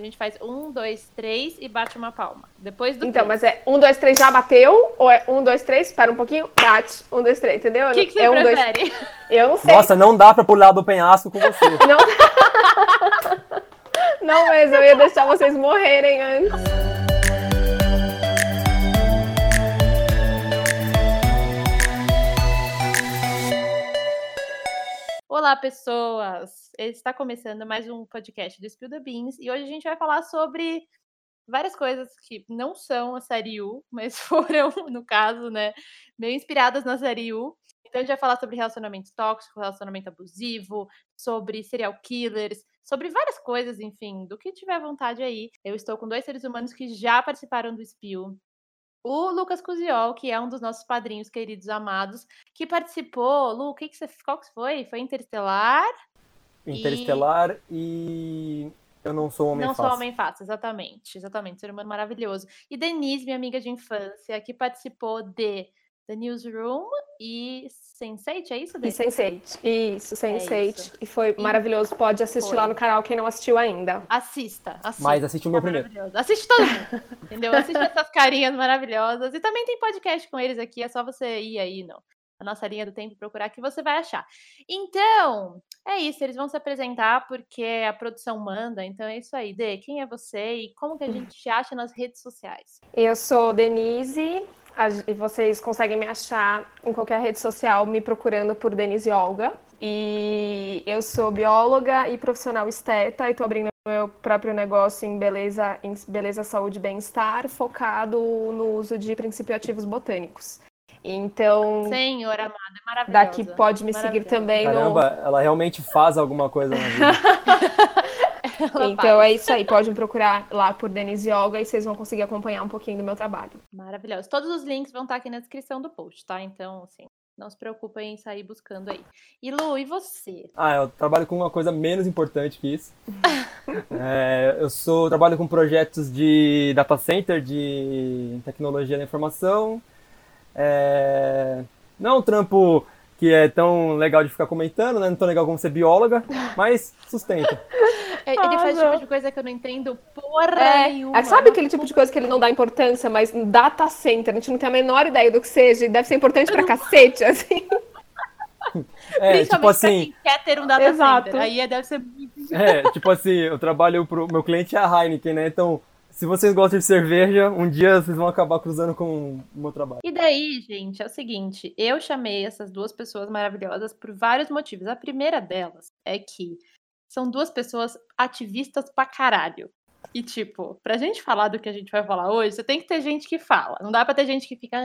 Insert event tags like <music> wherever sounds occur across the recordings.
A gente faz um, dois, três e bate uma palma. Depois do. Então, três. mas é um, dois, três já bateu? Ou é um, dois, três, espera um pouquinho, bate. Um, dois, três, entendeu? O que, que você é um, dois... prefere? Eu não sei. Nossa, não dá pra pular do penhasco com você. Não... <laughs> não, mas eu ia deixar vocês morrerem antes. Olá, pessoas! Está começando mais um podcast do Spill the Beans e hoje a gente vai falar sobre várias coisas que não são a série U, <laughs> mas foram, no caso, né, meio inspiradas na série U. Então a gente vai falar sobre relacionamento tóxico, relacionamento abusivo, sobre serial killers, sobre várias coisas, enfim, do que tiver vontade aí. Eu estou com dois seres humanos que já participaram do Spill. O Lucas Cusiol, que é um dos nossos padrinhos queridos amados, que participou. Lu, o que, que você. Qual que foi? Foi Interestelar? Interestelar e. Eu não sou homem Não fácil. sou homem fácil, exatamente. Exatamente, ser humano maravilhoso. E Denise, minha amiga de infância, que participou de The Newsroom e Sense8, é isso, E Denise? Sense8. Isso, Sense8. isso. E foi E- maravilhoso. Pode assistir Foi. lá no canal quem não assistiu ainda. Assista, assista. Mas assiste o meu É primeiro. Assiste todo mundo, <laughs> entendeu? Assiste essas carinhas maravilhosas. E também tem podcast com eles aqui, é só você ir aí no, na nossa linha do tempo e procurar que você vai achar. Então, é isso, eles vão se apresentar porque a produção manda, então é isso aí. Dê, quem é você e como que a <laughs> gente te acha nas redes sociais? Eu sou Denise. E vocês conseguem me achar em qualquer rede social me procurando por Denise Olga. E eu sou bióloga e profissional esteta e estou abrindo meu próprio negócio em beleza, em beleza, saúde e bem-estar, focado no uso de princípios ativos botânicos. Então, Senhor amada, é maravilhosa. daqui pode me seguir também no, Caramba, ela realmente faz alguma coisa na vida. <laughs> Ela Então faz. é isso aí, pode me procurar lá por Denise Olga e vocês vão conseguir acompanhar um pouquinho do meu trabalho. Maravilhoso. Todos os links vão estar aqui na descrição do post, tá? Então, assim, não se preocupem em sair buscando aí. E Lu, e você? Ah, eu trabalho com uma coisa menos importante que isso. <laughs> É, eu sou, trabalho com projetos de data center, de tecnologia da informação. É, não é um trampo que é tão legal de ficar comentando, né? Não tão legal como ser bióloga, mas sustenta. É, Ele Ah, faz não. tipo de coisa que eu não entendo porra É, nenhuma. sabe aquele tipo de coisa que ele não dá importância, mas data center, a gente não tem a menor ideia do que seja, e deve ser importante pra <laughs> cacete, assim. É, Principalmente tipo pra assim, quem quer ter um data Exato. center. Aí é- deve ser muito... é, tipo assim, eu trabalho pro meu cliente é a Heineken, né? Então, se vocês gostam de cerveja, um dia vocês vão acabar cruzando com o meu trabalho. E daí, gente, é o seguinte, eu chamei essas duas pessoas maravilhosas por vários motivos. A primeira delas é que são duas pessoas ativistas pra caralho. E, tipo, pra gente falar do que a gente vai falar hoje, você tem que ter gente que fala. Não dá pra ter gente que fica.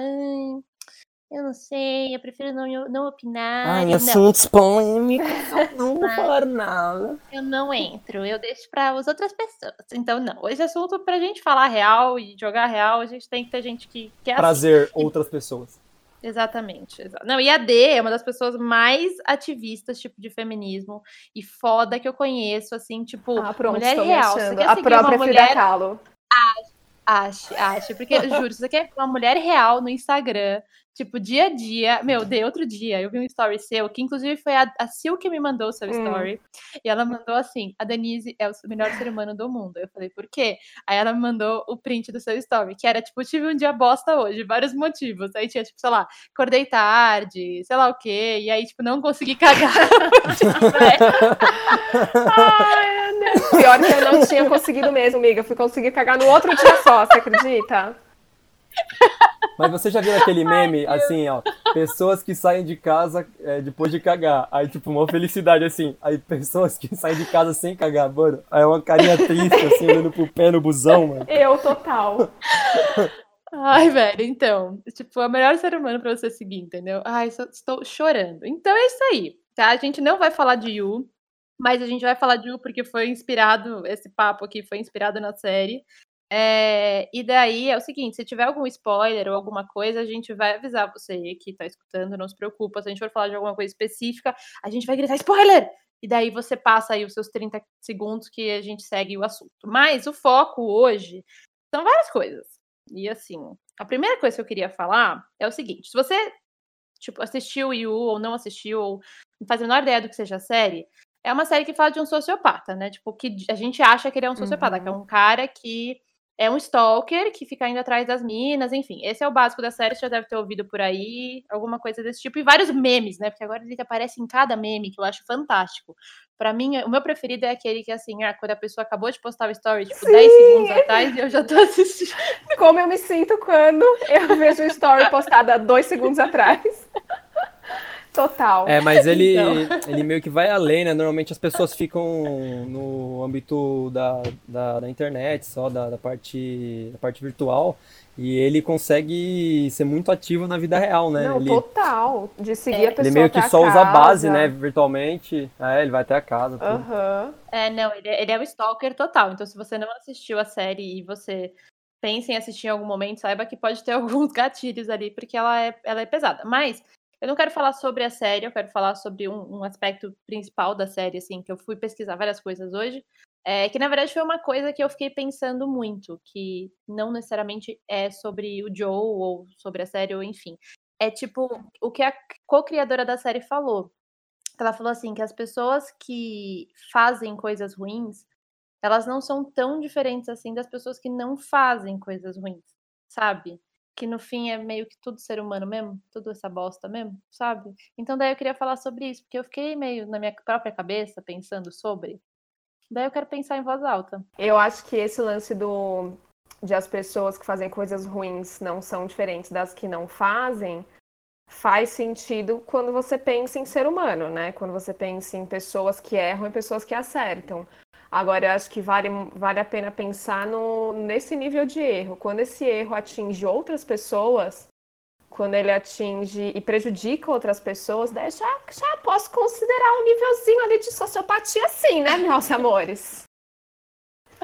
"Ai, eu não sei, eu prefiro não, não opinar. não, assuntos polêmicos, <laughs> não vou falar nada. eu não entro, eu deixo para as outras pessoas. Então, não. Esse assunto, pra gente falar real e jogar real, a gente tem que ter gente que quer Prazer outras pessoas. Exatamente. exa- Não, e a D é uma das pessoas mais ativistas, tipo, de feminismo e foda que eu conheço, assim, tipo, Ah, pronto, mulher real. Você achando. quer A própria uma Frida mulher, Kahlo. Ache, ache, porque, juro, se você quer uma mulher real no Instagram, tipo, dia a dia, meu, de outro dia, eu vi um story seu, que inclusive foi a, a Sil que me mandou o seu Hum. story, e ela mandou assim, a Denise é o melhor ser humano do mundo. Eu falei, por quê? Aí ela me mandou o print do seu story, que era, tipo, tive um dia bosta hoje, vários motivos. Aí tinha, tipo, sei lá, acordei tarde, sei lá o quê, e aí, tipo, não consegui cagar. <laughs> Tipo, velho, <laughs> Ai, meu Deus. <laughs> Pior que eu não tinha conseguido mesmo, amiga. Fui conseguir cagar no outro dia só, você acredita? Mas você já viu aquele meme, assim, ó, pessoas que saem de casa é, depois de cagar. Aí, tipo, uma felicidade, assim. Aí, pessoas que saem de casa sem cagar, mano. Aí, uma carinha triste, assim, olhando pro pé no busão, mano. Eu, total. Ai, velho, então, tipo, é o melhor ser humano pra você seguir, entendeu? Ai, só estou chorando. Então é isso aí, tá? A gente não vai falar de Yu, mas a gente vai falar de Yu porque foi inspirado, esse papo aqui foi inspirado na série. É, e daí é o seguinte, se tiver algum spoiler ou alguma coisa, a gente vai avisar você que tá escutando, não se preocupa. Se a gente for falar de alguma coisa específica, a gente vai gritar spoiler! E daí você passa aí os seus 30 segundos que a gente segue o assunto. Mas o foco hoje são várias coisas. E assim, a primeira coisa que eu queria falar é o seguinte: se você tipo, assistiu Yu ou não assistiu, ou não faz a menor ideia do que seja a série, é uma série que fala de um sociopata, né? Tipo, que a gente acha que ele é um sociopata, uhum. que é um cara que é um stalker que fica indo atrás das minas, enfim. Esse é o básico da série, você já deve ter ouvido por aí, alguma coisa desse tipo. E vários memes, né? Porque agora ele aparece em cada meme, que eu acho fantástico. Para mim, o meu preferido é aquele que, assim, ah, quando a pessoa acabou de postar o story, tipo, Sim. 10 segundos atrás, e eu já tô assistindo. Como eu me sinto quando eu vejo o story postado há dois segundos atrás. Total. É, mas ele, então. <laughs> ele meio que vai além, né? Normalmente as pessoas ficam no âmbito da, da, da internet, só da, da, parte, da parte virtual. E ele consegue ser muito ativo na vida real, né? Não, ele, total. De seguir é. a pessoa Ele meio que só usa a base, né? Virtualmente. É, ele vai até a casa. Uhum. É, não, ele, é, ele é o stalker total. Então, se você não assistiu a série e você pensa em assistir em algum momento, saiba que pode ter <laughs> alguns gatilhos ali, porque ela é, ela é pesada. Mas eu não quero falar sobre a série, eu quero falar sobre um, um aspecto principal da série, assim, que eu fui pesquisar várias coisas hoje. É, que na verdade foi uma coisa que eu fiquei pensando muito, que não necessariamente é sobre o Joe ou sobre a série, ou enfim. É tipo o que a co-criadora da série falou. Ela falou assim: que as pessoas que fazem coisas ruins, elas não são tão diferentes assim das pessoas que não fazem coisas ruins, sabe? Que no fim é meio que tudo ser humano mesmo, tudo essa bosta mesmo, sabe? Então daí eu queria falar sobre isso, porque eu fiquei meio na minha própria cabeça pensando sobre. Daí eu quero pensar em voz alta. Eu acho que esse lance do de as pessoas que fazem coisas ruins não são diferentes das que não fazem, faz sentido quando você pensa em ser humano, né? Quando você pensa em pessoas que erram e pessoas que acertam. Agora, eu acho que vale, vale a pena pensar no, nesse nível de erro. Quando esse erro atinge outras pessoas, quando ele atinge e prejudica outras pessoas, daí já, já posso considerar um nívelzinho ali de sociopatia sim, né, meus amores?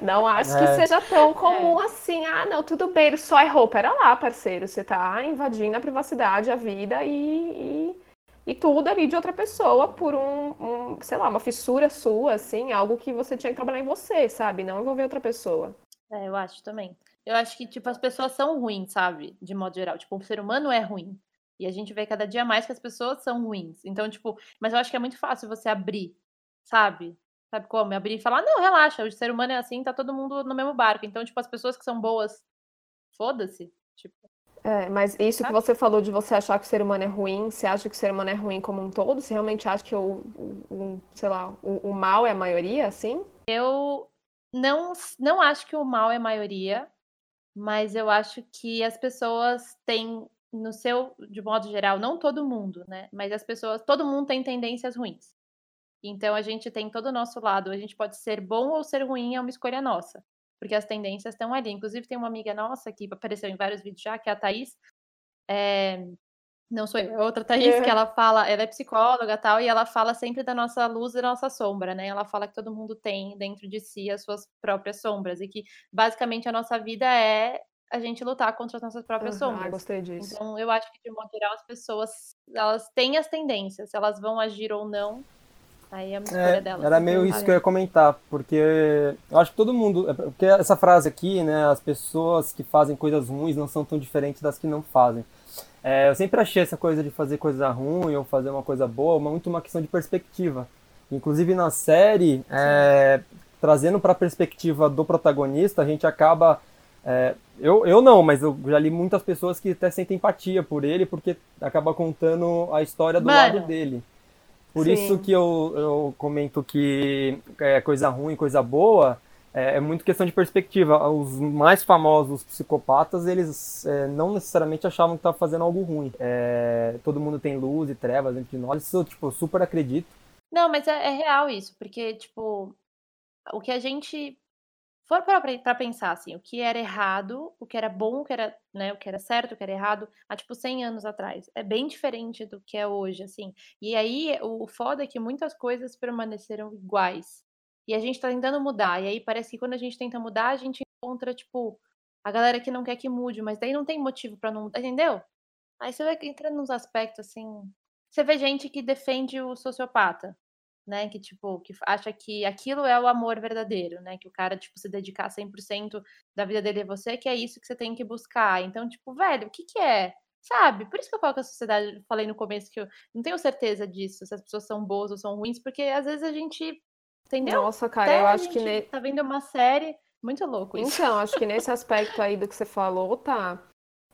Não acho é. que seja tão comum é. assim. Ah, não, tudo bem, ele só errou. Pera lá, parceiro, você tá invadindo a privacidade, a vida e, e e tudo ali de outra pessoa por um, um, sei lá, uma fissura sua, assim, algo que você tinha que trabalhar em você, sabe? Não envolver outra pessoa. É, eu acho também. Eu acho que, tipo, as pessoas são ruins, sabe? De modo geral. Tipo, o ser humano é ruim. E a gente vê cada dia mais que as pessoas são ruins. Então, tipo, mas eu acho que é muito fácil você abrir, sabe? Sabe como? Abrir e falar, não, relaxa, o ser humano é assim, tá todo mundo no mesmo barco. Então, tipo, as pessoas que são boas, foda-se. Tipo, é, mas isso que você falou de você achar que o ser humano é ruim, você acha que o ser humano é ruim como um todo? Você realmente acha que o, o sei lá, o, o, mal é a maioria, assim? Eu não, não acho que o mal é a maioria, mas eu acho que as pessoas têm, no seu, de modo geral, não todo mundo, né? Mas as pessoas, todo mundo tem tendências ruins. Então a gente tem todo o nosso lado, a gente pode ser bom ou ser ruim, é uma escolha nossa porque as tendências estão ali. Inclusive, tem uma amiga nossa que apareceu em vários vídeos já, que é a Thaís. É... Não sou eu, é outra Thaís, que ela fala, ela é psicóloga tal, e ela fala sempre da nossa luz e da nossa sombra, né? Ela fala que todo mundo tem dentro de si as suas próprias sombras, e que basicamente a nossa vida é a gente lutar contra as nossas próprias uhum, sombras. Ah, gostei disso. Então, eu acho que, de modo geral, as pessoas, elas têm as tendências, elas vão agir ou não, Aí é uma escolha é, dela. Era meio isso que eu ia comentar, porque eu acho que todo mundo. É, porque essa frase aqui, né? As pessoas que fazem coisas ruins não são tão diferentes das que não fazem. É, eu sempre achei essa coisa de fazer coisa ruim ou fazer uma coisa boa muito uma questão de perspectiva. Inclusive na série, é, trazendo para a perspectiva do protagonista, a gente acaba. É, eu, eu não, mas eu já li muitas pessoas que até sentem empatia por ele, porque acaba contando a história do Mano, lado dele. Por Sim. isso que eu, eu comento que é coisa ruim, coisa boa, é, é, muito questão de perspectiva. Os mais famosos psicopatas, eles é, não necessariamente achavam que estavam fazendo algo ruim. É, todo mundo tem luz e trevas dentro de nós, isso tipo, eu super acredito. Não, mas é, é real isso, porque, tipo, o que a gente for para pensar assim, o que era errado, o que era bom, o que era, né, o que era certo, o que era errado, há tipo 100 anos atrás, é bem diferente do que é hoje, assim. E aí o foda é que muitas coisas permaneceram iguais. E a gente tá tentando mudar, e aí parece que quando a gente tenta mudar, a gente encontra tipo a galera que não quer que mude, mas daí não tem motivo para não entendeu? Aí você vai entrando nos aspectos assim, você vê gente que defende o sociopata, né, que tipo, que acha que aquilo é o amor verdadeiro, né, que o cara tipo se dedicar 100% da vida dele a você, que é isso que você tem que buscar. Então, tipo, velho, o que que é sabe? Por isso que eu falo que a sociedade, falei no começo que eu não tenho certeza disso, se as pessoas são boas ou são ruins, porque às vezes a gente, entendeu? Nossa, cara, Até eu acho que ne- tá vendo uma série, muito louco isso. Então, acho que nesse aspecto aí do que você falou, tá,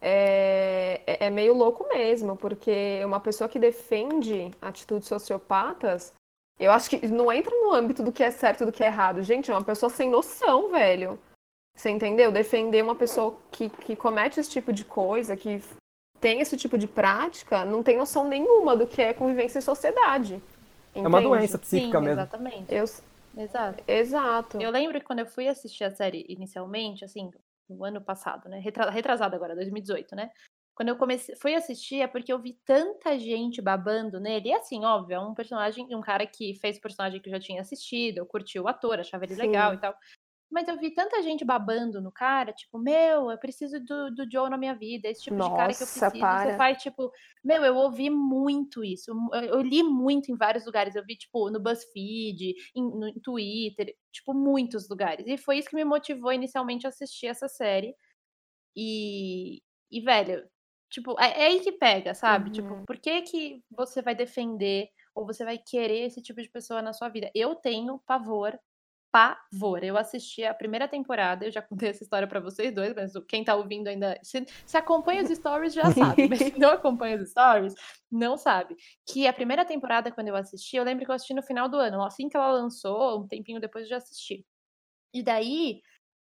é, é- é meio louco mesmo, porque uma pessoa que defende atitudes sociopatas, eu acho que não entra no âmbito do que é certo e do que é errado. Gente, é uma pessoa sem noção, velho. Você entendeu? Defender uma pessoa que, que comete esse tipo de coisa, que tem esse tipo de prática, não tem noção nenhuma do que é convivência em sociedade. É uma Entende? doença psíquica Sim, mesmo. exatamente. Eu, Exato. exato. Eu lembro que quando eu fui assistir a série inicialmente, assim, no ano passado, né? Retra- Retrasado agora, 2018, né? Quando eu comecei, fui assistir é porque eu vi tanta gente babando nele. E assim, óbvio, é um personagem, um cara que fez o personagem que eu já tinha assistido, eu curti o ator, achava ele legal Sim. e tal. Mas eu vi tanta gente babando no cara, tipo, meu, eu preciso do, do Joe na minha vida, esse tipo de cara que eu Nossa, preciso. para. Você faz, tipo, meu, eu ouvi muito isso. Eu, eu li muito em vários lugares. Eu vi, tipo, no BuzzFeed, em, no em Twitter, tipo, muitos lugares. E foi isso que me motivou inicialmente a assistir essa série. E, e velho, tipo, é, é aí que pega, sabe? Tipo, Uhum. por que que você vai defender ou você vai querer esse tipo de pessoa na sua vida? Eu tenho pavor, pavor. Eu assisti a primeira temporada, eu já <laughs> contei essa história pra vocês dois, mas quem tá ouvindo ainda. Se, se acompanha os stories já sabe, mas se não acompanha os stories, não sabe. Que a primeira temporada, quando eu assisti, eu lembro que eu assisti no final do ano, assim que ela lançou, um tempinho depois eu já assisti. E daí,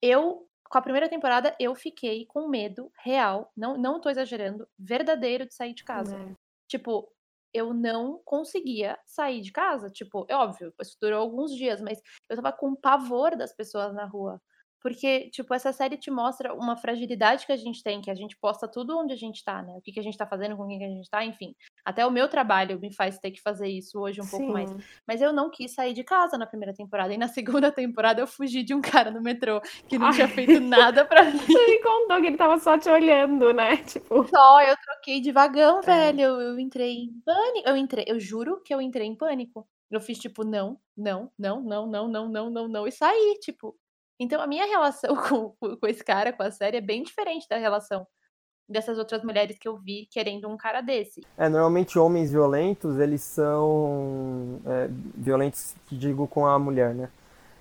eu, com a primeira temporada, eu fiquei com medo real, não, não tô exagerando, verdadeiro de sair de casa. É. Tipo, eu não conseguia sair de casa. Tipo, é óbvio, isso durou alguns dias, mas eu tava com pavor das pessoas na rua. Porque, tipo, essa série te mostra uma fragilidade que a gente tem, que a gente posta tudo onde a gente tá, né? O que, que a gente tá fazendo, com quem que a gente tá, enfim. Até o meu trabalho me faz ter que fazer isso hoje um pouco mais. Sim. Mas eu não quis sair de casa na primeira temporada. E na <laughs> segunda temporada eu fugi de um cara no metrô que não tinha Ai. feito nada pra <laughs> mim. Você me contou que ele tava só te olhando, né? <laughs> Tipo, Só eu troquei de vagão, É. velho. Eu, eu entrei em pânico. Eu entrei, eu juro que eu entrei em pânico. Eu fiz tipo, não, não, não, não, não, não, não, não, não, e saí, tipo. Então a minha relação com com esse cara, com a série, é bem diferente da relação dessas outras mulheres que eu vi querendo um cara desse. É, normalmente homens violentos, eles são é, violentos, digo, com a mulher, né?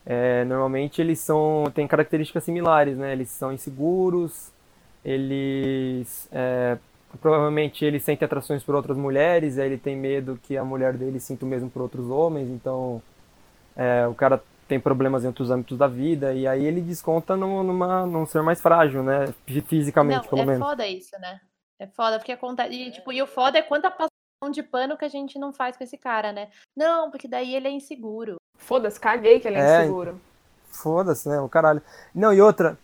É, normalmente eles são, têm características similares, né? Eles são inseguros, eles é, provavelmente ele sente atrações por outras mulheres, aí ele tem medo que a mulher dele sinta o mesmo por outros homens, então é, o cara tem problemas em outros âmbitos da vida, e aí ele desconta num, numa, num ser mais frágil, né? Fisicamente, Não, pelo é menos. foda isso, né? É foda, porque acontece. E, tipo, e o foda é quanta passação de pano que a gente não faz com esse cara, né? Não, porque daí ele é inseguro. foda-se, caguei que ele é É, inseguro. Foda-se, né? O caralho. Não, e outra.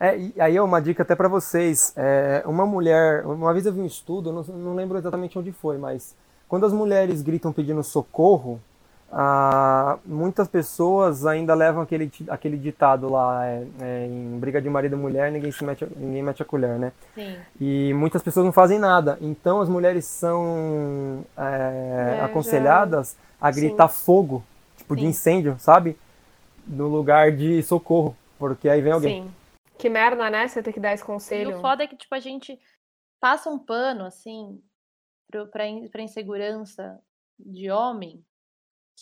É, e aí é uma dica até pra vocês. É, uma mulher. Uma vez eu vi um estudo, eu não, não lembro exatamente onde foi, mas quando as mulheres gritam pedindo socorro, ah, muitas pessoas ainda levam aquele, aquele ditado lá, é, é, em briga de marido e mulher, ninguém, se mete, a- ninguém mete a colher, né? Sim. E muitas pessoas não fazem nada. Então as mulheres são é, É, aconselhadas a gritar fogo, tipo de Sim. incêndio, sabe? No lugar de socorro, porque aí vem alguém. Sim. Que merda, né? Você ter que dar esse E conselho. o foda é que, tipo, a gente passa um pano, assim, pra insegurança de homem,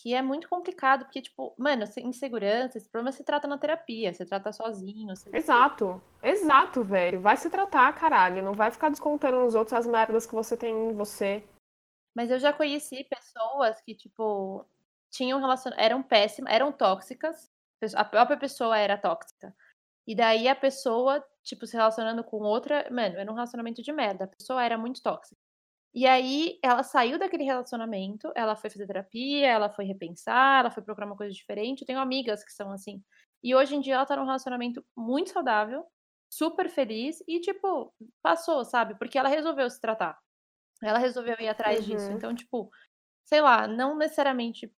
que é muito complicado, porque, tipo, mano, se- insegurança, esse problema se trata na terapia, você trata sozinho. você- Exato. Exato, velho. Vai se tratar, caralho. Não vai ficar descontando nos outros as merdas que você tem em você. Mas eu já conheci pessoas que, tipo, tinham relacion... eram péssimas, eram tóxicas, a própria pessoa era tóxica. E daí a pessoa, tipo, se relacionando com outra, mano, era um relacionamento de merda, a pessoa era muito tóxica. E aí ela saiu daquele relacionamento, ela foi fazer terapia, ela foi repensar, ela foi procurar uma coisa diferente. Eu tenho amigas que são assim. E hoje em dia ela tá num relacionamento muito saudável, super feliz e, tipo, passou, sabe? Porque ela resolveu se tratar. Ela resolveu ir atrás disso. Uhum. Então, tipo, sei lá, não necessariamente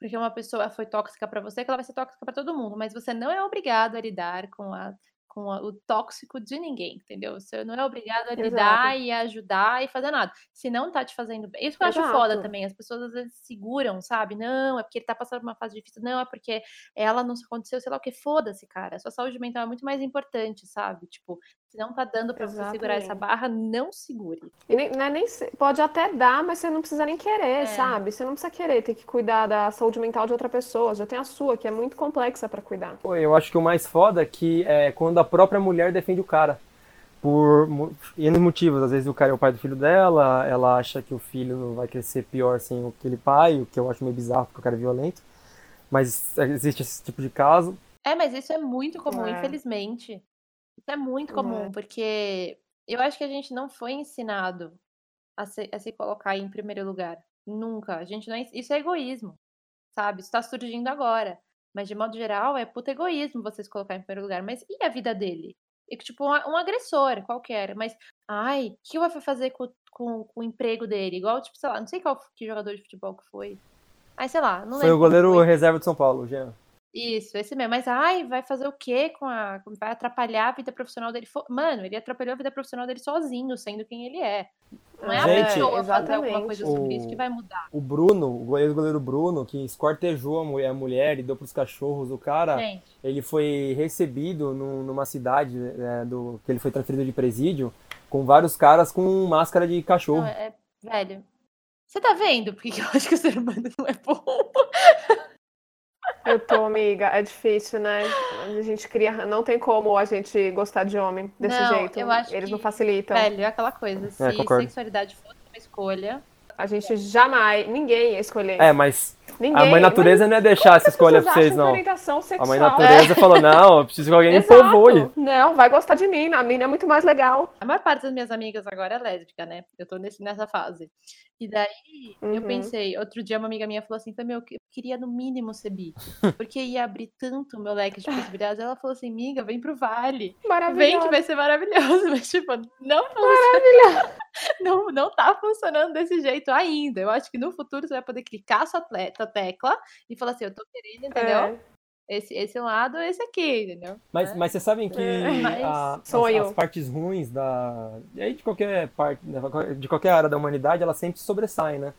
porque uma pessoa foi tóxica pra você que ela vai ser tóxica pra todo mundo, mas você não é obrigado a lidar com a com o tóxico de ninguém, entendeu? Você não é obrigado a lidar Exato. e ajudar e fazer nada. Se não tá te fazendo bem. Isso que eu acho foda Exato. também. As pessoas às vezes seguram, sabe? Não, é porque ele tá passando por uma fase difícil. Não, é porque ela não aconteceu, sei lá o que. Foda-se, cara. A sua saúde mental é muito mais importante, sabe? Tipo, Se não tá dando pra você segurar essa barra, não segure. E nem, não é nem, pode até dar, mas você não precisa nem querer, é. sabe? Você não precisa querer ter que cuidar da saúde mental de outra pessoa. Já tem a sua, que é muito complexa para cuidar. Pô, eu acho que o mais foda é que é quando a própria mulher defende o cara. Por N motivos. Às vezes o cara é o pai do filho dela, ela acha que o filho vai crescer pior sem aquele pai, o que eu acho meio bizarro porque o cara é violento. Mas existe esse tipo de caso. É, mas isso é muito comum, é. infelizmente. Isso é muito comum, é. porque eu acho que a gente não foi ensinado a se, a se colocar em primeiro lugar. Nunca. A gente não é, isso é egoísmo, sabe? Isso tá surgindo agora. Mas, de modo geral, é puto egoísmo você se colocar em primeiro lugar. Mas e a vida dele? E, tipo, um, um agressor qualquer. Mas, ai, o que vai fazer com, com, com, o emprego dele? Igual, tipo, sei lá, não sei qual que jogador de futebol que foi. Ai, sei lá, não Foi o goleiro reserva de São Paulo, Jean. Isso, esse mesmo. Mas, ai, vai fazer o quê com a. Vai atrapalhar a vida profissional dele? Mano, ele atrapalhou a vida profissional dele sozinho, sendo quem ele é. Não é Gente, a pessoa fazer alguma coisa sobre isso que vai mudar. O Bruno, o goleiro, o goleiro Bruno, que escortejou a mulher, a mulher e deu pros cachorros, o cara, Gente. ele foi recebido no, numa cidade né, do, que ele foi transferido de presídio com vários caras com máscara de cachorro. Não, é, velho, você tá vendo porque eu acho que o ser humano não é bom? Eu tô, amiga. É difícil, né? A gente cria. Não tem como a gente gostar de homem desse não, jeito. Eu acho Eles que, não facilitam. Velho, é aquela coisa. É, se é, sexualidade fosse uma escolha. A gente jamais. Ninguém ia escolher. É, mas Ninguém, a mãe natureza não ia deixar essa escolha pra vocês, não. A mãe natureza é. falou, <laughs> não, eu preciso que alguém Exato. me povoe. Não, vai gostar de mim, a mina é muito mais legal. A maior parte das minhas amigas agora é lésbica, né? Eu tô nesse, nessa fase. E daí, uhum. eu pensei, outro dia uma amiga minha falou assim, também eu queria no mínimo ser bi, porque ia abrir tanto o meu leque de possibilidades. Ela falou assim, amiga, vem pro Vale. Vem que vai ser maravilhoso. <laughs> Mas, tipo, não funciona. Não, não tá funcionando desse jeito ainda. Eu acho que no futuro você vai poder clicar sua atleta essa tecla e falar assim, eu tô querendo, entendeu? É. Esse, esse lado, esse aqui, entendeu? Mas, é. mas vocês sabem que é. <laughs> a, as, as, partes ruins da. E aí de qualquer parte, né, de qualquer área da humanidade, ela sempre sobressai, né?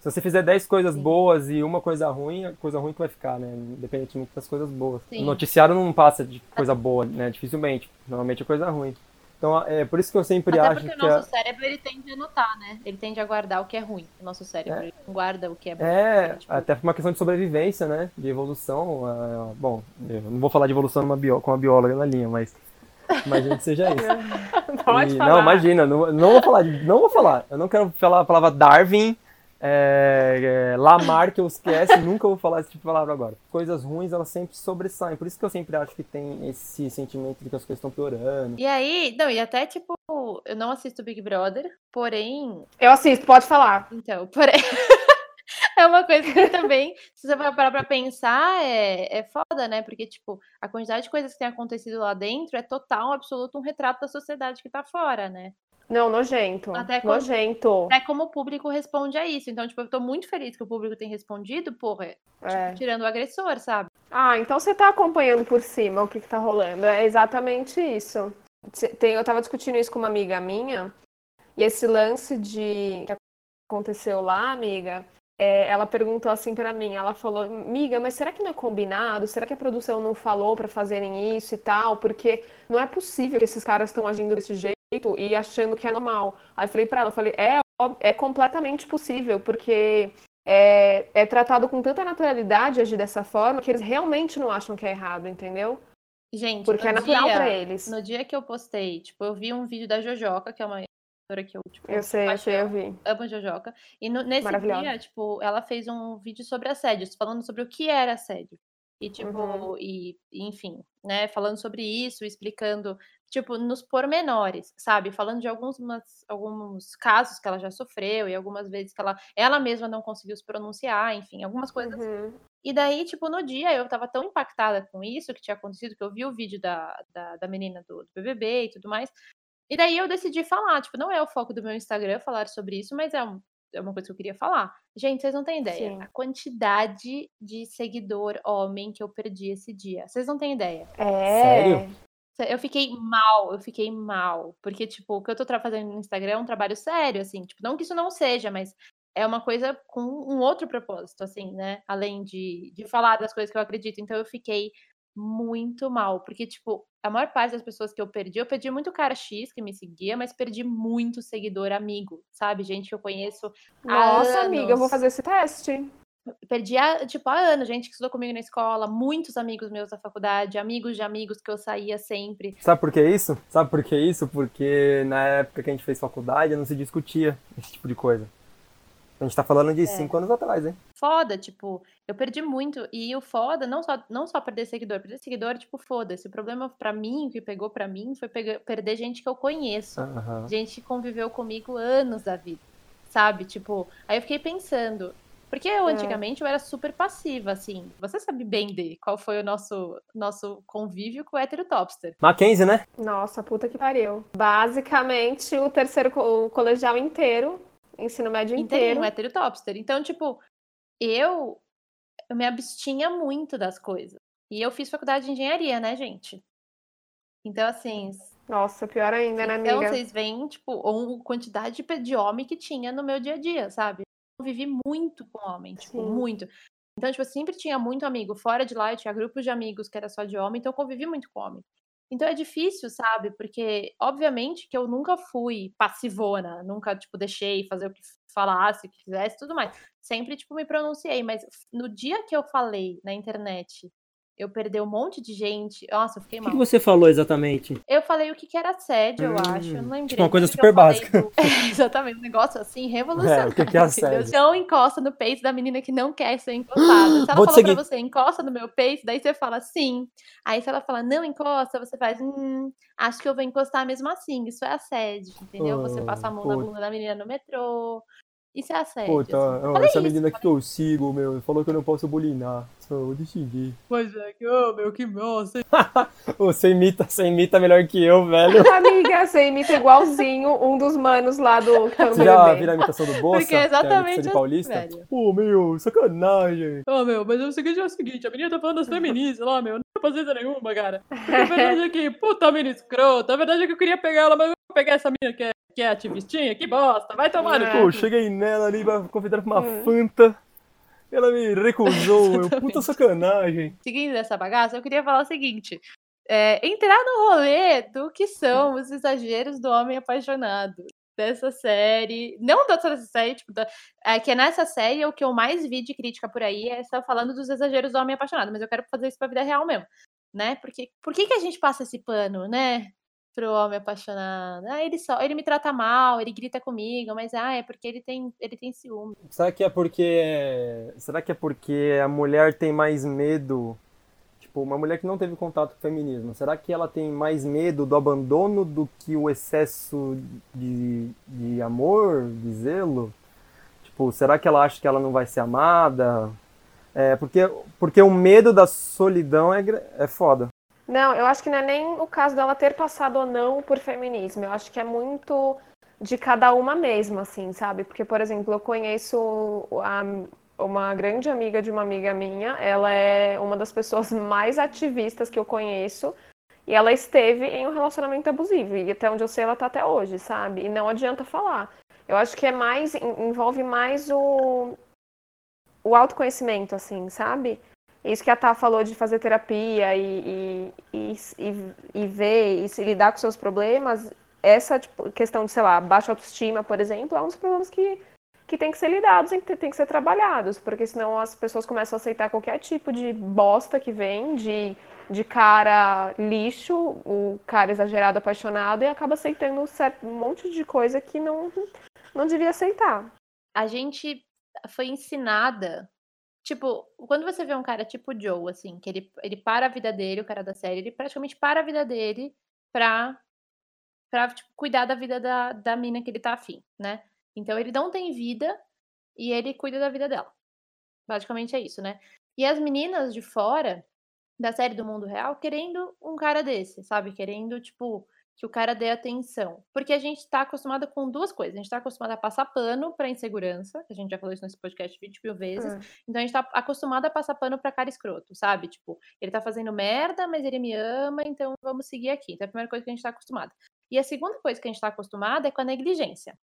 Se você fizer 10 coisas Sim. boas e uma coisa ruim, a coisa ruim que vai ficar, né? Independentemente das coisas boas. Sim. O noticiário não passa de coisa boa, né? Dificilmente. Normalmente é coisa ruim. Então, é por isso que eu sempre Até acho porque que. o nosso a... cérebro ele tende a notar, né? Ele tende a guardar o que é ruim. O nosso cérebro é. guarda o que é bom. É, tipo... até por uma questão de sobrevivência, né? De evolução. Uh, bom, eu não vou falar de evolução numa bio... com uma bióloga na linha, mas. Imagina que seja <laughs> isso. Pode e, falar. Não, imagina, não, não vou falar, não vou falar. Eu não quero falar a palavra Darwin é, é, Lamarck, eu esquece, <laughs> nunca vou falar esse tipo de palavra agora. Coisas ruins, elas sempre sobressaem. Por isso que eu sempre acho que tem esse sentimento de que as coisas estão piorando. E aí, não, e até tipo, eu não assisto Big Brother, porém. Eu assisto, pode falar. Então, porém. <laughs> é uma coisa que também, se você for parar pra pensar, é, é foda, né? Porque, tipo, a quantidade de coisas que tem acontecido lá dentro é total, absoluto um retrato da sociedade que tá fora, né? Não, nojento. Até como, nojento. Até como o público responde a isso. Então, tipo, eu tô muito feliz que o público tem respondido, porra, tipo, é. tirando o agressor, sabe? Ah, então você tá acompanhando por cima o que, que tá rolando. É exatamente isso. Tem, eu tava discutindo isso com uma amiga minha, e esse lance de que aconteceu lá, amiga, é, ela perguntou assim para mim, ela falou, amiga, mas será que não é combinado? Será que a produção não falou para fazerem isso e tal? Porque não é possível que esses caras estão agindo desse jeito e achando que é normal. Aí eu falei pra ela, eu falei, é, é completamente possível, porque é, é tratado com tanta naturalidade agir dessa forma que eles realmente não acham que é errado, entendeu? Gente, porque é natural dia, pra eles. No dia que eu postei, tipo, eu vi um vídeo da Jojoca, que é uma que eu, tipo, eu sei, eu sei, eu vi. Amo Jojoca. E no, nesse dia, tipo, ela fez um vídeo sobre assédio, falando sobre o que era assédio. E, tipo, uhum. e, enfim, né, falando sobre isso, explicando tipo, nos pormenores, sabe? Falando de alguns, alguns casos que ela já sofreu e algumas vezes que ela, ela mesma não conseguiu se pronunciar, enfim, algumas coisas. Uhum. E daí, tipo, no dia eu tava tão impactada com isso que tinha acontecido, que eu vi o vídeo da, da, da menina do, do BBB e tudo mais. E daí eu decidi falar, tipo, não é o foco do meu Instagram falar sobre isso, mas é, um, é uma coisa que eu queria falar. Gente, vocês não têm ideia. Sim. A quantidade de seguidor homem que eu perdi esse dia. Vocês não têm ideia. É. Sério? Eu fiquei mal, eu fiquei mal. Porque, tipo, o que eu tô fazendo no Instagram é um trabalho sério, assim. Tipo, não que isso não seja, mas é uma coisa com um outro propósito, assim, né? Além de, de falar das coisas que eu acredito. Então eu fiquei muito mal, porque, tipo, a maior parte das pessoas que eu perdi, eu perdi muito cara X que me seguia, mas perdi muito seguidor amigo, sabe? Gente que eu conheço há Nossa, amiga, eu vou anos. fazer esse teste. Perdi, há, tipo, há anos, gente que estudou comigo na escola, muitos amigos meus da faculdade, amigos de amigos que eu saía sempre. Sabe por que isso? Sabe por que isso? Porque na época que a gente fez faculdade não se discutia esse tipo de coisa. A gente tá falando de É. cinco anos atrás, hein? Foda, tipo, eu perdi muito. E o foda, não só, não só perder seguidor, perder seguidor, tipo, foda-se. O problema pra mim, o que pegou pra mim, foi pegar- perder gente que eu conheço. Aham. Gente que conviveu comigo anos da vida, sabe? Tipo, aí eu fiquei pensando. Porque eu, É. antigamente, eu era super passiva, assim. Você sabe bem de qual foi o nosso, nosso convívio com o hétero topster. Mackenzie, né? Nossa, puta que pariu. Basicamente, o terceiro o colegial inteiro, ensino médio inteiro. Inteirinho, hétero topster. Então, tipo, eu, eu me abstinha muito das coisas. E eu fiz faculdade de engenharia, né, gente? Então, assim, Nossa, pior ainda, né, então amiga? vocês veem, tipo, a quantidade de homem que tinha no meu dia a dia, sabe? Eu vivi muito com homem, tipo, Sim. muito. Então, tipo, eu sempre tinha muito amigo. Fora de lá, eu tinha grupos de amigos que era só de homem, então eu convivi muito com homem. Então é difícil, sabe? Porque, obviamente, que eu nunca fui passivona, nunca, tipo, deixei fazer o que falasse, o que quisesse, tudo mais. Sempre, tipo, me pronunciei, mas no dia que eu falei na internet, eu perdi um monte de gente. Nossa, eu fiquei O mal. que, que você falou exatamente? Eu falei o que, que era assédio, eu acho. Eu não lembro tipo uma coisa super básica. do- <laughs> Exatamente, um negócio assim, revolucionário. É, o que que é assédio? Não encosta no peito da menina que não quer ser encostada. Se ela Vou falou seguir. pra você, encosta no meu peito, daí você fala sim. Aí se ela fala, não encosta, você faz, hum, acho que eu vou encostar mesmo assim. Isso é assédio, entendeu? Você passa a mão na bunda da menina no metrô. Isso é assédio. Puta, assim. ó, Falei essa isso, menina que eu sigo, meu, falou que eu não posso bulinar. Só vou decidir. Mas é que, ô, meu, que nossa. <laughs> Ô, Você imita, você imita melhor que eu, velho. <laughs> Amiga, você imita igualzinho um dos manos lá do que tá Você já vira a imitação do Bolsa? Porque é que a imitação exatamente de assim, paulista? velho. Pô, meu, sacanagem. Ô, meu, mas o seguinte é o seguinte, a menina tá falando das feministas lá, meu, <laughs> paciência nenhuma, cara. A verdade é que, puta mina escrota, a verdade é que eu queria pegar ela, mas eu vou pegar essa menina que é, que é ativistinha, que bosta, vai tomar no É. Pô, cheguei nela ali pra convidar pra uma Hum. Fanta. Ela me recusou, meu. Puta sacanagem. Seguindo essa bagaça, eu queria falar o seguinte, é, entrar no rolê do que são os exageros do homem apaixonado. Dessa série, não dessa série, tipo, da, é que nessa série o que eu mais vi de crítica por aí é só falando dos exageros do homem apaixonado, mas eu quero fazer isso pra vida real mesmo, né? Porque por que, que a gente passa esse pano, né? Pro homem apaixonado. Ah, ele só, ele me trata mal, ele grita comigo, mas ah, é porque ele tem, ele tem ciúme. Será que é porque. Será que é porque a mulher tem mais medo? Tipo, uma mulher que não teve contato com o feminismo, será que ela tem mais medo do abandono do que o excesso de, de amor, de zelo? Tipo, será que ela acha que ela não vai ser amada? É, porque, porque o medo da solidão é, é foda. Não, eu acho que não é nem o caso dela ter passado ou não por feminismo. Eu acho que é muito de cada uma mesmo, assim, sabe? Porque, por exemplo, eu conheço a- uma grande amiga de uma amiga minha. Ela é uma das pessoas <laughs> mais ativistas que eu conheço. E ela esteve em um relacionamento abusivo. E até onde eu sei, ela tá até hoje, sabe? E não adianta falar. Eu acho que é mais, en- envolve mais o, o autoconhecimento, assim, sabe? Isso que a Tá falou de fazer terapia e, e, e, e, e ver e se lidar com seus problemas, essa tipo, questão de, sei lá, baixa autoestima, por exemplo, é um dos problemas que, que tem que ser lidados, tem que, tem que ser trabalhados, porque senão as pessoas começam a aceitar qualquer tipo de bosta que vem, de, de cara lixo, o cara exagerado, apaixonado, e acaba aceitando um, certo, um monte de coisa que não, não devia aceitar. a gente foi ensinada. Tipo, quando você vê um cara tipo Joe, assim, que ele, ele para a vida dele, o cara da série, ele praticamente para a vida dele pra, pra tipo, cuidar da vida da, da mina que ele tá afim, né? Então ele não tem vida e ele cuida da vida dela. Basicamente é isso, né? E as meninas de fora da série do mundo real querendo um cara desse, sabe? Querendo, tipo, que o cara dê atenção. Porque a gente tá acostumada com duas coisas. A gente tá acostumada a passar pano pra insegurança, que a gente já falou isso nesse podcast 20 mil vezes. Hum. Então a gente tá acostumada a passar pano pra cara escroto, sabe? Tipo, ele tá fazendo merda, mas ele me ama, então vamos seguir aqui. Então é a primeira coisa que a gente tá acostumada. E a segunda coisa que a gente tá acostumada é com a negligência.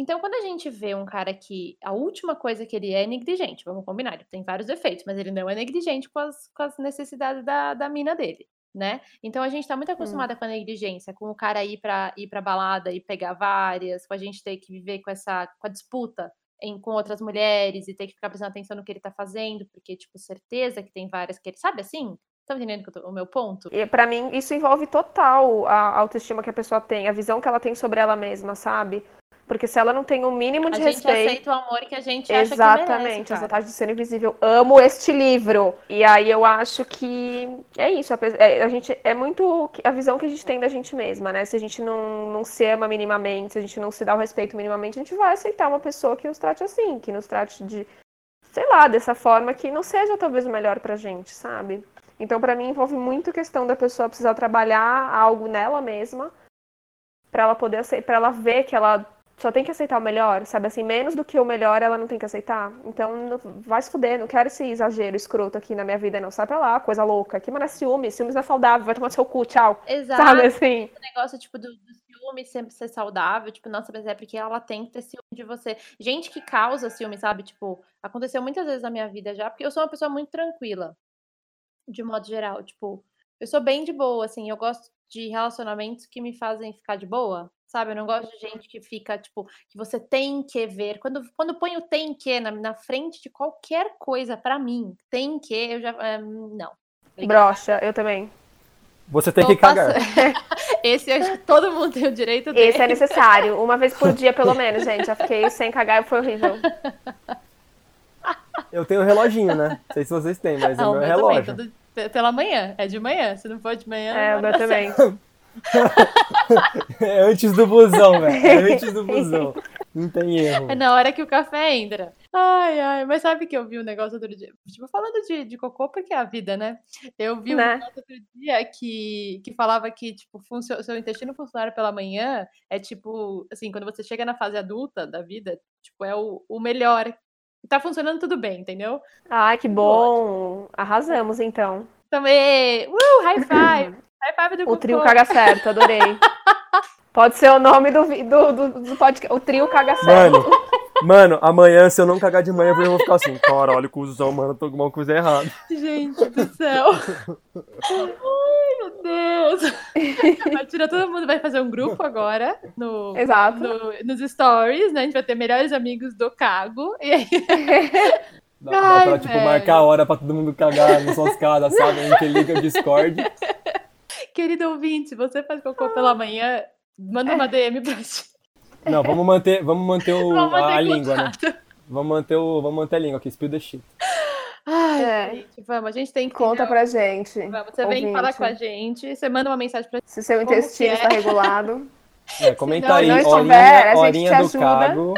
Então, quando a gente vê um cara que a última coisa que ele é é negligente, vamos combinar, ele tem vários defeitos, mas ele não é negligente com as, com as necessidades da, da mina dele, né? Então a gente tá muito Hum. acostumada com a negligência, com o cara ir pra, ir pra balada e pegar várias, com a gente ter que viver com essa com a disputa em, com outras mulheres e ter que ficar prestando atenção no que ele tá fazendo, porque, tipo, certeza que tem várias que ele. Sabe assim? Estão entendendo o meu ponto? E para mim, isso envolve total a autoestima que a pessoa tem, a visão que ela tem sobre ela mesma, sabe? Porque se ela não tem o mínimo A de gente respeito. aceita o amor que a gente acha que Exatamente, merece, As. Vantagens de Ser Invisível. Amo este livro. E aí eu acho que é isso. A, é, a gente é muito a visão que a gente tem da gente mesma, né? Se a gente não, não se ama minimamente, se a gente não se dá o respeito minimamente, a gente vai aceitar uma pessoa que nos trate assim, que nos trate de, sei lá, dessa forma que não seja talvez o melhor pra gente, sabe? Então, pra mim, envolve muito a questão da pessoa precisar trabalhar algo nela mesma pra ela poder aceitar, para ela ver que ela só tem que aceitar o melhor, sabe assim, menos do que o melhor ela não tem que aceitar. Então, não- vai se fuder, não quero esse exagero escroto aqui na minha vida, não. Sai pra lá, coisa louca. Que mano é ciúme, ciúmes não é saudável, vai tomar seu cu, tchau. Exato. Sabe assim? o negócio, tipo, do, do ciúme sempre ser saudável, tipo, nossa, mas é porque ela tem que ter ciúme de você. Gente que causa ciúme, sabe? Tipo, aconteceu muitas vezes na minha vida já, porque eu sou uma pessoa muito tranquila, de modo geral. Tipo, eu sou bem de boa, assim, eu gosto de relacionamentos que me fazem ficar de boa, sabe? Eu não gosto de gente que fica, tipo, que você tem que ver. Quando, quando põe o tem que na, na frente de qualquer coisa pra mim, tem que, eu já. eh, não. Brocha, eu também. Você tem Tô que cagar. <laughs> Esse eu acho que todo mundo tem o direito dele. Esse é necessário, uma vez por dia pelo <laughs> menos, gente. Já fiquei sem cagar e foi horrível. Eu tenho um reloginho, né? Não sei se vocês têm, mas Ah, o o meu é meu também, relógio. todo- pela manhã. É de manhã. Se não for de manhã. É, o meu também. É antes do busão, velho. É <laughs> antes do busão. Não tem erro. É na hora que o café entra. Ai, ai. Mas sabe que eu vi um negócio outro dia? Tipo, falando de, de cocô, porque é a vida, né? Eu vi um Né? negócio outro dia que, que falava que, tipo, funcio- seu intestino funcionar pela manhã é tipo, assim, quando você chega na fase adulta da vida, tipo, é o, o melhor. Tá funcionando tudo bem, entendeu? Ai, que bom. Arrasamos, então. Também. Uh, high five! high five do O trio caga certo, adorei. <laughs> Pode ser o nome do, do, do, do podcast. O trio caga certo. Mano, mano, amanhã, se eu não cagar de manhã, eu vou ficar assim, caralho, cuzão, mano, tô com uma coisa errada. Gente do céu. <laughs> Meu Deus. <laughs> Vai tirar todo mundo, vai fazer um grupo agora no, Exato. no- nos stories, né? A gente vai ter melhores amigos do Cago. E aí, <laughs> Dá, dá Ai, pra, tipo, velho. marcar a hora pra todo mundo cagar nas suas casas, sabe? A gente liga o Discord. <laughs> querido ouvinte, se você faz cocô pela manhã, manda uma DM pra gente. Não, vamos manter, vamos manter, o, Vamos manter a, a língua, né? Vamos manter, o, vamos manter a língua aqui, spill the shit. Ai, É. gente, vamos, a gente tem que. Conta pra gente. Vamos, você vem ouvinte. falar com a gente, você manda uma mensagem pra Se seu intestino que é? está regulado. <laughs> É, comenta não- aí, não estiver, horinha, a gente do ajuda. cago.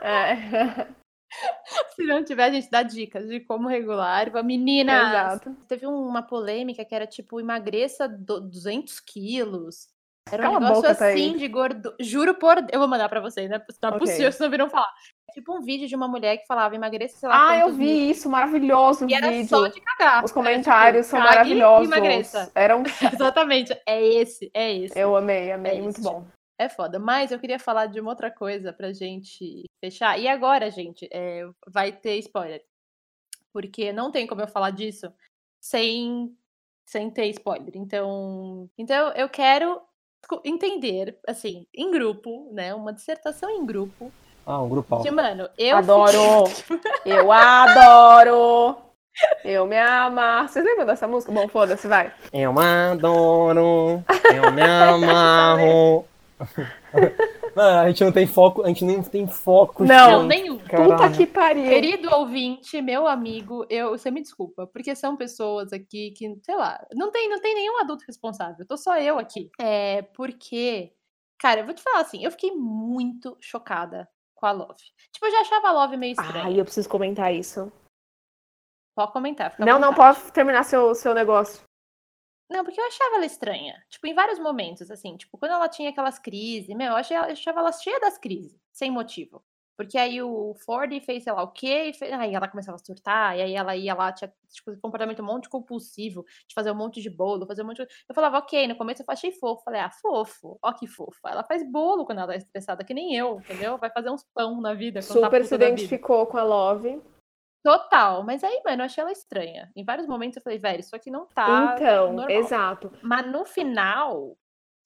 É. <laughs> Se não tiver, a gente dá dicas de como regular. Meninas, Exato. teve uma polêmica que era tipo, emagreça do- 200 quilos. Era um Cala negócio boca, assim de gordo. Juro por. Eu vou mandar pra vocês, né? Não é Ok. possível, vocês não viram falar. Tipo um vídeo de uma mulher que falava emagreça, sei lá. Ah, eu quantos mil. vi isso, maravilhoso E era vídeo. só de cagar. Os Era, comentários tipo, são maravilhosos. Emagreça. Eram... <laughs> Exatamente. É esse, é esse. Eu amei, amei, É muito bom. É foda. Mas eu queria falar de uma outra coisa pra gente fechar. E agora, gente, é, vai ter spoiler. Porque não tem como eu falar disso sem, sem ter spoiler. Então, então eu quero entender, assim, em grupo, né? Uma dissertação em grupo. Ah, um grupal. De, mano, eu. Adoro! <laughs> Eu adoro! Eu me amar. Vocês lembram dessa música? Bom, foda-se, vai. Eu adoro, eu me <laughs> amarro. <laughs> Mano, a gente não tem foco, a gente nem tem foco. Não, gente. nenhum. Puta que pariu. Querido ouvinte, meu amigo, eu, você me desculpa, porque são pessoas aqui que, sei lá, não tem, não tem nenhum adulto responsável, tô só eu aqui. É porque, cara, eu vou te falar assim, eu fiquei muito chocada com a Love. Tipo, eu já achava a Love meio estranha. Ai, eu preciso comentar isso. Pode comentar, Não, não, pode terminar seu, seu negócio. Não, porque eu achava ela estranha. Tipo, em vários momentos, assim. Tipo, quando ela tinha aquelas crises. Meu, eu achei- eu achava ela cheia das crises. Sem motivo. Porque aí o Ford fez, sei lá, o quê? E fez... Aí ela começava a surtar, e aí ela ia lá, tinha tipo, comportamento um monte compulsivo, de fazer um monte de bolo, fazer um monte de... Eu falava, ok, no começo eu achei fofo. Falei, ah, fofo, ó que fofa. Ela faz bolo quando ela tá estressada, que nem eu, entendeu? Vai fazer uns pão na vida. tá Super se identificou com a Love. Total, mas aí, mano, eu achei ela estranha. Em vários momentos eu falei, velho, isso aqui não tá. Então, normal. exato. Mas no final,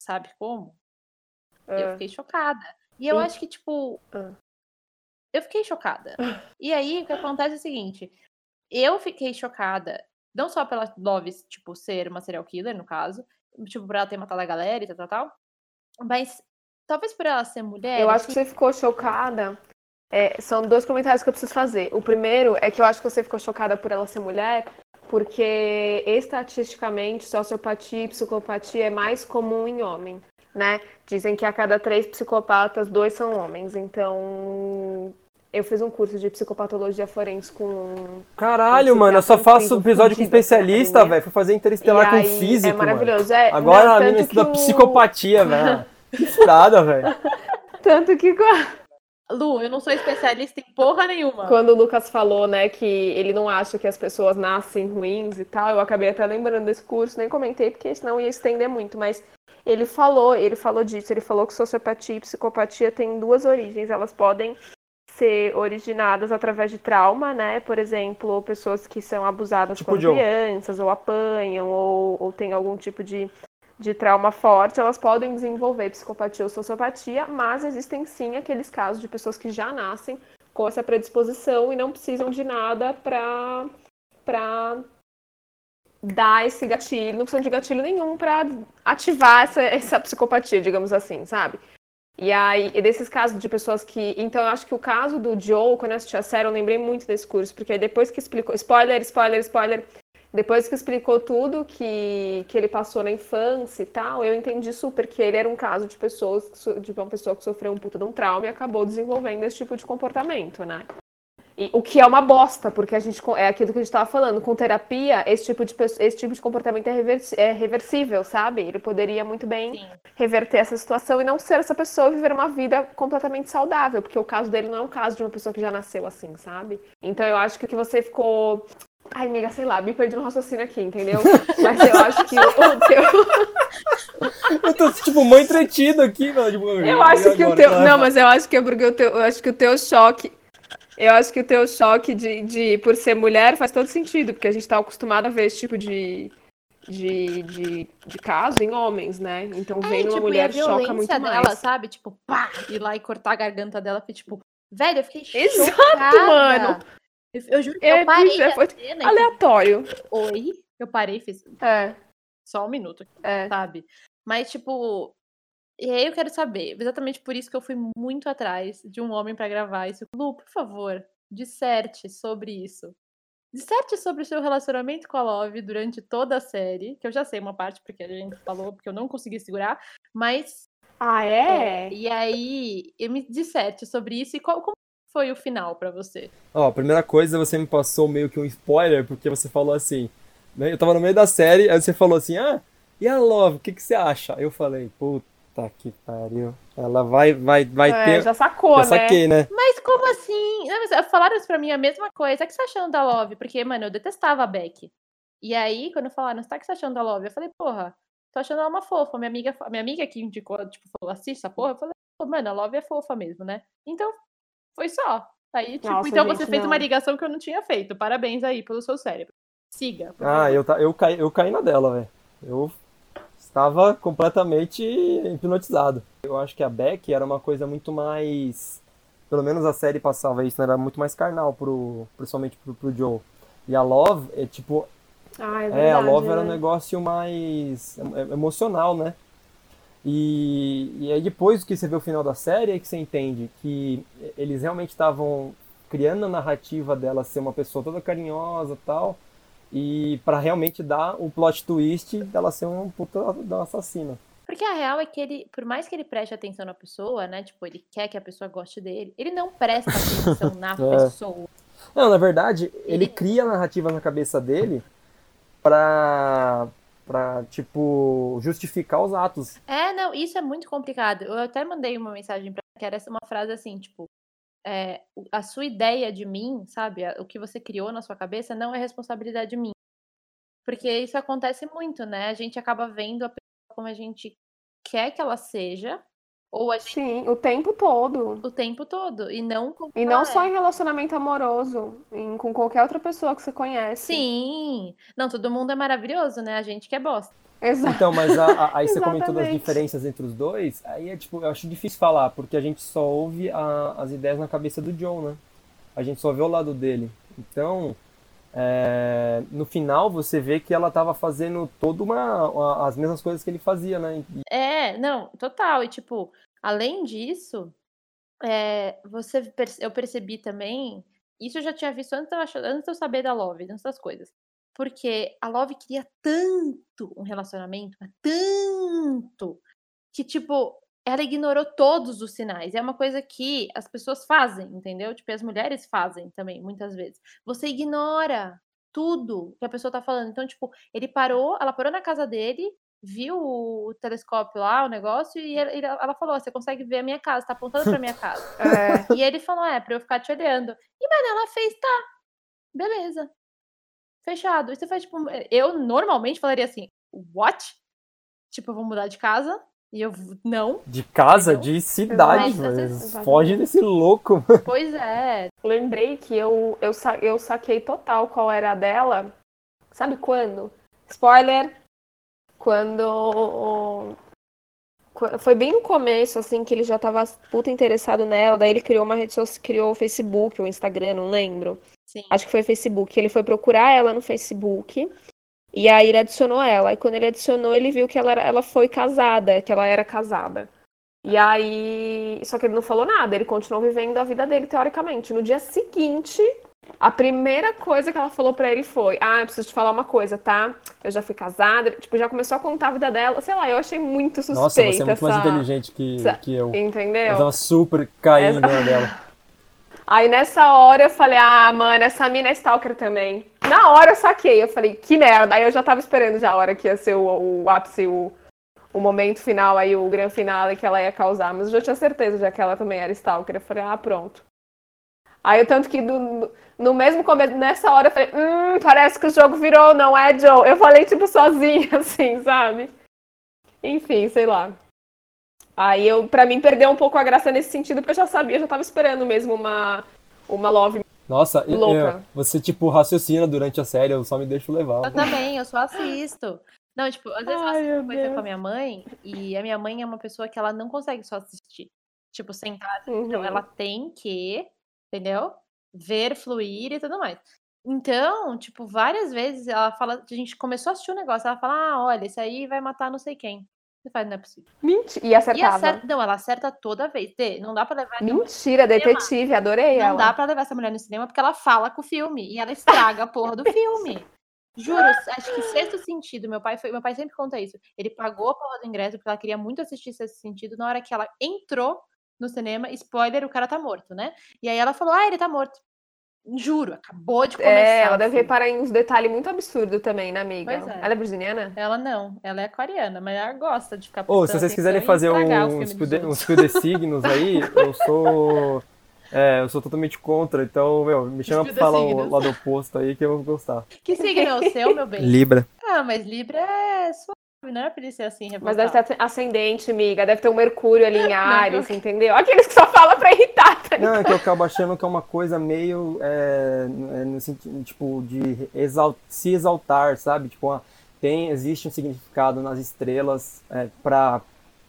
sabe como? Eu Ah, fiquei chocada. E eu E- acho que, tipo. Ah. Eu fiquei chocada. <laughs> E aí, o que acontece é o seguinte: eu fiquei chocada, não só pela Love, tipo, ser uma serial killer, no caso, tipo, por ela ter matado a galera e tal, tal, tal, mas talvez por ela ser mulher. Eu acho que você ficou chocada. É, são dois comentários que eu preciso fazer. O primeiro é que eu acho que você ficou chocada por ela ser mulher, porque estatisticamente sociopatia e psicopatia é mais comum em homem, né? Dizem que a cada três psicopatas, dois são homens. Então, eu fiz um curso de psicopatologia forense com Caralho, mano, eu só faço episódio com especialista, velho. Fui fazer interestelar com aí, físico, é mano. maravilhoso. É, Agora não, a menina estuda o- psicopatia, velho. <laughs> Que furada, velho. Tanto que Lu, eu não sou especialista em porra nenhuma. Quando o Lucas falou, né, que ele não acha que as pessoas nascem ruins e tal, eu acabei até lembrando desse curso, nem comentei, porque senão ia estender muito, mas ele falou, ele falou disso, ele falou que sociopatia e psicopatia têm duas origens, elas podem ser originadas através de trauma, né, por exemplo, pessoas que são abusadas Tipo quando crianças, ou apanham, ou, ou tem algum tipo de, de trauma forte, elas podem desenvolver psicopatia ou sociopatia, mas existem sim aqueles casos de pessoas que já nascem com essa predisposição e não precisam de nada para para dar esse gatilho, não precisam de gatilho nenhum para ativar essa, essa psicopatia, digamos assim, sabe? E aí, e desses casos de pessoas que. Então, eu acho que o caso do Joe, quando eu assisti a série, eu lembrei muito desse curso, porque depois que explicou. Spoiler, spoiler, spoiler. Depois que explicou tudo que, que ele passou na infância e tal, eu entendi super que ele era um caso de pessoas, de uma pessoa que sofreu um puta de um trauma e acabou desenvolvendo esse tipo de comportamento, né? E, o que é uma bosta, porque a gente é aquilo que a gente estava falando, com terapia, esse tipo de, esse tipo de comportamento é, reversi- é reversível, sabe? Ele poderia muito bem Sim. reverter essa situação e não ser essa pessoa e viver uma vida completamente saudável, porque o caso dele não é um caso de uma pessoa que já nasceu assim, sabe? Então eu acho que o que você ficou. Ai, amiga, sei lá, me perdi no raciocínio aqui, entendeu? Mas eu acho que o, teu. <laughs> Eu tô, tipo, mó entretido aqui, mano. Tipo, Eu acho que o teu. Não, mas eu acho que é porque o teu. Eu acho que o teu choque. Eu acho que o teu choque de, de por ser mulher faz todo sentido, porque a gente tá acostumado a ver esse tipo de, de, de, de caso em homens, né? Então É, vendo uma tipo, e a mulher choca muito dela, mais. sabe? Tipo, pá, ir lá e cortar a garganta dela. Foi tipo, velho, eu fiquei Exato, chocada. mano. Eu, juro que É, eu parei é, foi cena Aleatório. Oi? Eu parei e fiz É, só um minuto, é. sabe? Mas, tipo... E aí eu quero saber, exatamente por isso que eu fui muito atrás de um homem pra gravar isso. Lu, por favor, disserte sobre isso. Disserte sobre o seu relacionamento com a Love durante toda a série, que eu já sei uma parte porque a gente falou, porque eu não consegui segurar, mas Ah, é? e aí, eu me disserte sobre isso e qual, como foi o final pra você? Ó, a primeira coisa, você me passou meio que um spoiler, porque você falou assim, né? Eu tava no meio da série, aí você falou assim, ah, e a Love, o que que você acha? Eu falei, puta que pariu. Ela vai, vai, vai É, ter. já sacou, Já saquei, né? Mas como assim? Não, mas falaram isso pra mim a mesma coisa. O que você tá achando da Love? Porque, mano, eu detestava a Beck. E aí, quando falaram, você tá que você tá achando da Love? Eu falei, porra, tô achando ela uma fofa. Minha amiga, minha amiga que indicou, tipo, falou, assista essa porra. Eu falei, pô, mano, a Love é fofa mesmo, né? Então, foi só. Aí, tipo, Nossa, então gente, você fez não. uma ligação que eu não tinha feito. Parabéns aí pelo seu cérebro. Siga. Ah, eu, eu, caí, eu caí na dela, velho. Eu estava completamente hipnotizado. Eu acho que a Beck era uma coisa muito mais. Pelo menos a série passava isso, né? Era muito mais carnal, pro, principalmente pro, pro Joe. E a Love é tipo. Ah, é É, a verdade, Love era um né? negócio mais é- emocional, né? E, e aí depois que você vê o final da série, é que você entende que eles realmente estavam criando a narrativa dela ser uma pessoa toda carinhosa e tal, e para realmente dar o plot twist dela ser um puta da assassina. Porque a real é que ele, por mais que ele preste atenção na pessoa, né? Tipo, ele quer que a pessoa goste dele, ele não presta atenção na <laughs> É. pessoa. Não, na verdade, ele Ele- cria a narrativa na cabeça dele pra, pra tipo, justificar os atos. É, não, isso é muito complicado. Eu até mandei uma mensagem pra ela que era uma frase assim, tipo, é, a sua ideia de mim, sabe? O que você criou na sua cabeça não é responsabilidade minha. Porque isso acontece muito, né? A gente acaba vendo a pessoa como a gente quer que ela seja, ou a gente... Sim, o tempo todo. O tempo todo. E não E não só em relacionamento amoroso, em, com qualquer outra pessoa que você conhece. Sim. Não, todo mundo é maravilhoso, né? A gente que é bosta. Exato. Então, mas a, a, aí <laughs> você comentou das diferenças entre os dois, aí é tipo, eu acho difícil falar, porque a gente só ouve a, as ideias na cabeça do John, né? A gente só vê o lado dele. Então, é, no final você vê que ela estava fazendo toda uma, uma, as mesmas coisas que ele fazia, né? É, não, total. E tipo, além disso, é, você eu percebi também, isso eu já tinha visto antes, antes de eu saber da Love, antes das coisas. Porque a Love queria tanto um relacionamento, tanto, que, tipo, ela ignorou todos os sinais. É uma coisa que as pessoas fazem, entendeu? Tipo, as mulheres fazem também, muitas vezes. Você ignora tudo que a pessoa tá falando. Então, tipo, ele parou, ela parou na casa dele, viu o telescópio lá, o negócio, e ele, ela falou: Você consegue ver a minha casa, tá apontando pra minha casa. <laughs> É. E ele falou: É, pra eu ficar te olhando. E, mano, ela fez: Tá, beleza fechado. E você faz, tipo, eu normalmente falaria assim, what? Tipo, eu vou mudar de casa. E eu, não. De casa? De cidade, mas, foge desse louco. Pois é. Lembrei que eu, eu, eu saquei total qual era a dela. Sabe quando? Spoiler. Quando foi bem no começo, assim, que ele já tava puta interessado nela. Daí ele criou uma rede social, criou o Facebook, o Instagram, não lembro. Sim. Acho que foi o Facebook. Ele foi procurar ela no Facebook. E aí ele adicionou ela. E quando ele adicionou, ele viu que ela, era, ela foi casada, que ela era casada. E aí. Só que ele não falou nada, ele continuou vivendo a vida dele, teoricamente. No dia seguinte, a primeira coisa que ela falou para ele foi: Ah, eu preciso te falar uma coisa, tá? Eu já fui casada. Tipo, já começou a contar a vida dela. Sei lá, eu achei muito suspeita. Nossa, você é muito essa... mais inteligente que, que eu. Entendeu? Eu tava super caindo essa... dela. <laughs> Aí nessa hora eu falei, ah, mano, essa mina é stalker também. Na hora eu saquei, eu falei, que merda. Aí eu já tava esperando já a hora que ia ser o, o ápice, o, o momento final, aí o grande final que ela ia causar. Mas eu já tinha certeza já que ela também era stalker. Eu falei, ah, pronto. Aí tanto que do, no mesmo começo, nessa hora eu falei, hum, parece que o jogo virou, não é, Joe? Eu falei, tipo, sozinha, <laughs> assim, sabe? Enfim, sei lá. Aí eu, para mim, perdeu um pouco a graça nesse sentido, porque eu já sabia, já tava esperando mesmo uma, uma love Nossa, louca. Eu, você, tipo, raciocina durante a série, eu só me deixo levar. Eu também, eu só assisto. Não, tipo, às vezes Ai, eu assisto coisa com a minha mãe, e a minha mãe é uma pessoa que ela não consegue só assistir. Tipo, sentar. Uhum. Então, ela tem que, entendeu? Ver, fluir e tudo mais. Então, tipo, várias vezes ela fala, a gente começou a assistir um negócio, ela fala, ah, olha, esse aí vai matar não sei quem. Você faz, não é possível. Mentira. E acertava. E acerta... Não, ela acerta toda vez. Tê, não dá pra levar. Mentira, detetive, adorei não ela. Não dá pra levar essa mulher no cinema porque ela fala com o filme e ela estraga a porra do <laughs> filme. Juro, acho que sexto sentido, meu pai foi, meu pai sempre conta isso. Ele pagou a porra do ingresso porque ela queria muito assistir sexto sentido. Na hora que ela entrou no cinema, spoiler, o cara tá morto, né? E aí ela falou: "Ah, ele tá morto". Juro, acabou de começar. É, ela deve reparar em uns detalhes muito absurdos também, né, amiga? É. Ela é braziliana? Ela não, ela é aquariana, mas ela gosta de ficar Ou, oh, se vocês quiserem fazer uns uns de signos aí, eu sou. <laughs> É, eu sou totalmente contra, então, meu, me chama pra falar o lado oposto aí que eu vou gostar. Que signo é o seu, meu bem? Libra. Ah, mas Libra é sua não era pra ele ser assim, Mas deve ter ascendente, amiga. Deve ter um Mercúrio ali em <laughs> Ares, não, entendeu? Aqueles que só falam pra irritar, tá Não, é que eu acabo achando que é uma coisa meio. É, no sentido, tipo, de exalt, se exaltar, sabe? Tipo, uma, tem, existe um significado nas estrelas é, pra,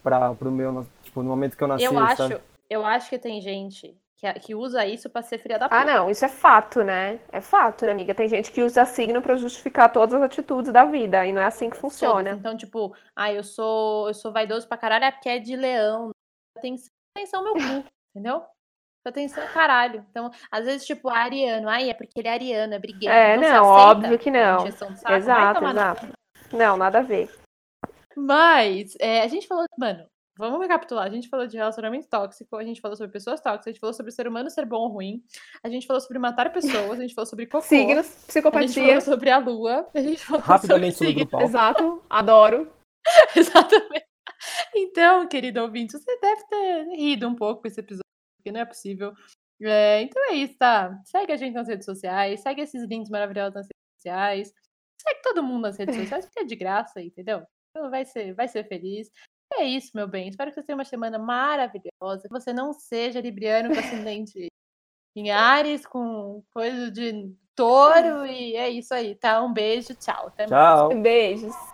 pra, pro meu. Tipo, no momento que eu nasci. Eu acho, sabe? eu acho que tem gente que, que usa isso para ser filha da puta. Ah, não, isso é fato, né? É fato, né, amiga? Tem gente que usa signo para justificar todas as atitudes da vida, e não é assim que funciona. Todos. Então, tipo, ah, eu sou, eu sou vaidoso pra caralho, é porque é de leão. Atenção, atenção meu cu, entendeu? Atenção, caralho. Então, às vezes, tipo, ariano, ai, é porque ele é ariano, é brigueiro. É, não, não óbvio que não. Exato, exato. Não, nada a ver. Mas, é, a gente falou, mano, Vamos recapitular. A gente falou de relacionamento tóxico, a gente falou sobre pessoas tóxicas, a gente falou sobre o ser humano ser bom ou ruim, a gente falou sobre matar pessoas, a gente falou sobre cocô. Signos, psicopatia. A gente falou sobre a lua. A gente falou Rapidamente sobre, sobre o pau. Exato, adoro. <laughs> Exatamente. Então, querido ouvinte, você deve ter rido um pouco com esse episódio, porque não é possível. É, então é isso, tá? Segue a gente nas redes sociais, segue esses links maravilhosos nas redes sociais. Segue todo mundo nas redes <laughs> sociais, porque é de graça, entendeu? Então vai ser, vai ser feliz. É isso, meu bem. Espero que você tenha uma semana maravilhosa. Que você não seja libriano com ascendente <laughs> em Ares, com coisa de touro. E é isso aí, tá? Um beijo, tchau. Até Tchau. Beijos. Thank